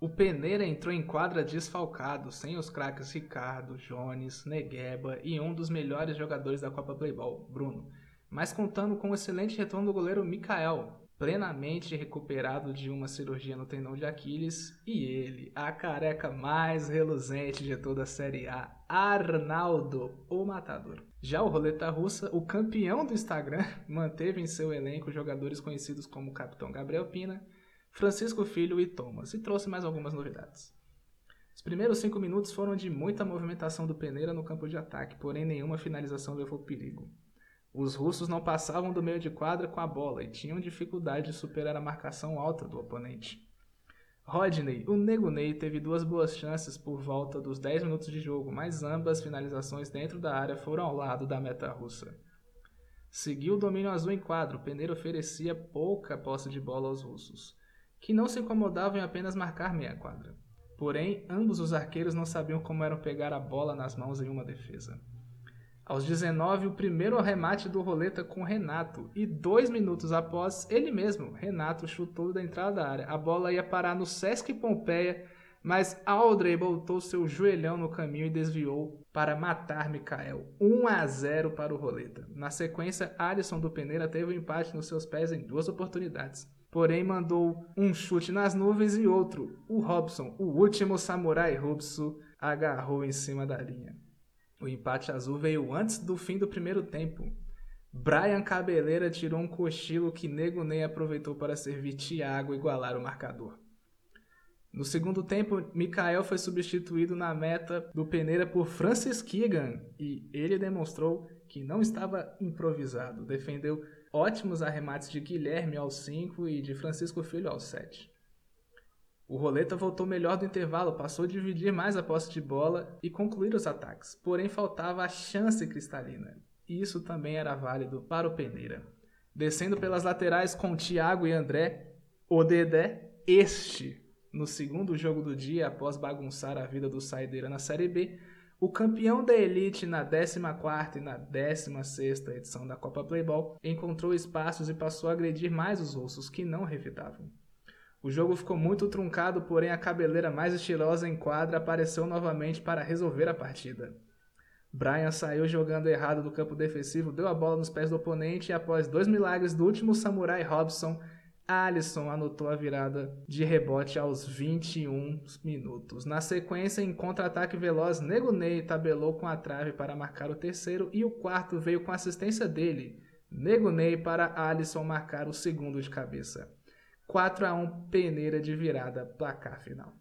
O Peneira entrou em quadra desfalcado, sem os craques Ricardo, Jones, Negueba e um dos melhores jogadores da Copa Playball, Bruno, mas contando com o excelente retorno do goleiro Mikael, plenamente recuperado de uma cirurgia no tendão de Aquiles, e ele, a careca mais reluzente de toda a Série A, Arnaldo, o matador. Já o Roleta Russa, o campeão do Instagram, manteve em seu elenco jogadores conhecidos como Capitão Gabriel Pina, Francisco Filho e Thomas, e trouxe mais algumas novidades. Os primeiros cinco minutos foram de muita movimentação do Peneira no campo de ataque, porém nenhuma finalização levou perigo. Os russos não passavam do meio de quadra com a bola e tinham dificuldade de superar a marcação alta do oponente. Rodney, o Nego Ney, teve duas boas chances por volta dos 10 minutos de jogo, mas ambas finalizações dentro da área foram ao lado da meta russa. Seguiu o domínio azul em quadro, o Peneiro oferecia pouca posse de bola aos russos, que não se incomodavam em apenas marcar meia quadra. Porém, ambos os arqueiros não sabiam como eram pegar a bola nas mãos em uma defesa. Aos 19, o primeiro remate do Roleta com Renato. E dois minutos após, ele mesmo, Renato, chutou da entrada da área. A bola ia parar no Sesc Pompeia, mas Aldrey botou seu joelhão no caminho e desviou para matar Mikael. 1 a 0 para o Roleta. Na sequência, Alisson do Peneira teve o um empate nos seus pés em duas oportunidades. Porém, mandou um chute nas nuvens e outro. O Robson, o último samurai Robson, agarrou em cima da linha. O empate azul veio antes do fim do primeiro tempo. Brian Cabeleira tirou um cochilo que Nego Ney aproveitou para servir Thiago igualar o marcador. No segundo tempo, Mikael foi substituído na meta do Peneira por Francis Keegan e ele demonstrou que não estava improvisado. Defendeu ótimos arremates de Guilherme aos 5 e de Francisco Filho aos 7. O Roleta voltou melhor do intervalo, passou a dividir mais a posse de bola e concluir os ataques, porém faltava a chance cristalina. E isso também era válido para o Peneira. Descendo pelas laterais com Thiago e André, o Dedé, este, no segundo jogo do dia, após bagunçar a vida do Saideira na Série B, o campeão da Elite na 14ª e na 16ª edição da Copa Playball encontrou espaços e passou a agredir mais os russos que não revidavam. O jogo ficou muito truncado, porém a cabeleira mais estilosa em quadra apareceu novamente para resolver a partida. Brian saiu jogando errado do campo defensivo, deu a bola nos pés do oponente e após dois milagres do último samurai Robson, Alisson anotou a virada de rebote aos 21 minutos. Na sequência, em contra-ataque veloz, Nego Ney tabelou com a trave para marcar o terceiro e o quarto veio com assistência dele, Nego Ney para Alisson marcar o segundo de cabeça. 4 a 1 peneira de virada, placar final.